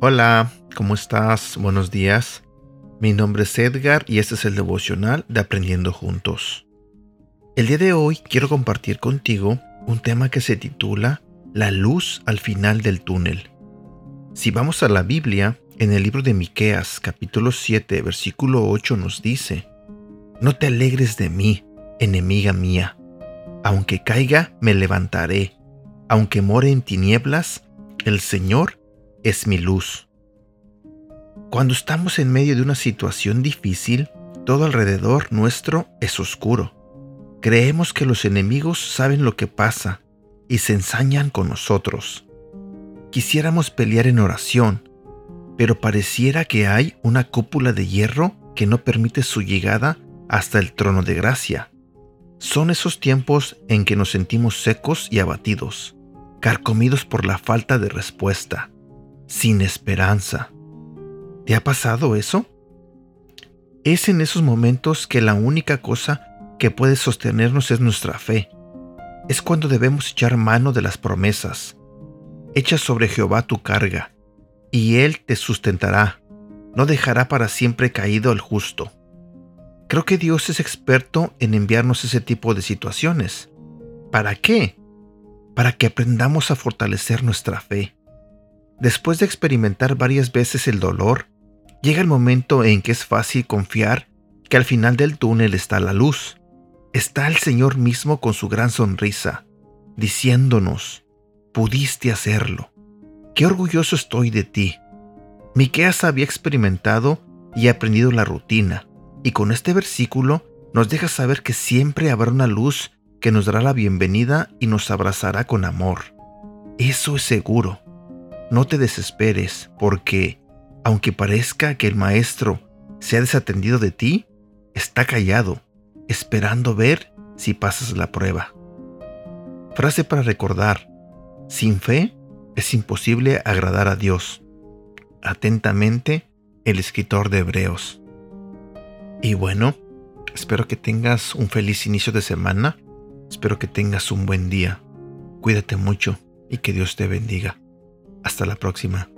Hola, ¿cómo estás? Buenos días. Mi nombre es Edgar y este es el devocional de Aprendiendo Juntos. El día de hoy quiero compartir contigo un tema que se titula La luz al final del túnel. Si vamos a la Biblia, en el libro de Miqueas, capítulo 7, versículo 8 nos dice: No te alegres de mí, enemiga mía. Aunque caiga, me levantaré. Aunque more en tinieblas, el Señor es mi luz. Cuando estamos en medio de una situación difícil, todo alrededor nuestro es oscuro. Creemos que los enemigos saben lo que pasa y se ensañan con nosotros. Quisiéramos pelear en oración, pero pareciera que hay una cúpula de hierro que no permite su llegada hasta el trono de gracia. Son esos tiempos en que nos sentimos secos y abatidos, carcomidos por la falta de respuesta, sin esperanza. ¿Te ha pasado eso? Es en esos momentos que la única cosa que puede sostenernos es nuestra fe. Es cuando debemos echar mano de las promesas. Echa sobre Jehová tu carga, y Él te sustentará. No dejará para siempre caído al justo. Creo que Dios es experto en enviarnos ese tipo de situaciones. ¿Para qué? Para que aprendamos a fortalecer nuestra fe. Después de experimentar varias veces el dolor, llega el momento en que es fácil confiar que al final del túnel está la luz está el Señor mismo con su gran sonrisa, diciéndonos, pudiste hacerlo. Qué orgulloso estoy de ti. Miqueas había experimentado y aprendido la rutina, y con este versículo nos deja saber que siempre habrá una luz que nos dará la bienvenida y nos abrazará con amor. Eso es seguro. No te desesperes, porque, aunque parezca que el Maestro se ha desatendido de ti, está callado esperando ver si pasas la prueba. Frase para recordar. Sin fe es imposible agradar a Dios. Atentamente, el escritor de Hebreos. Y bueno, espero que tengas un feliz inicio de semana. Espero que tengas un buen día. Cuídate mucho y que Dios te bendiga. Hasta la próxima.